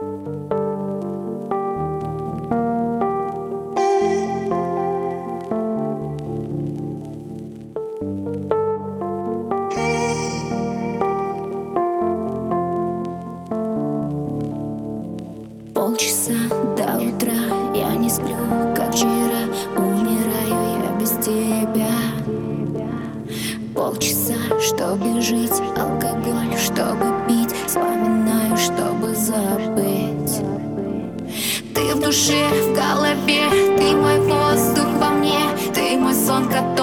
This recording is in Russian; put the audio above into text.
Полчаса до утра я не сплю, как вчера. Умираю я без тебя. Полчаса, чтобы жить, алкоголь, чтобы пить. Вспоминаю, чтобы забыть Ты в душе, в голове, ты мой воздух во мне Ты мой сон, который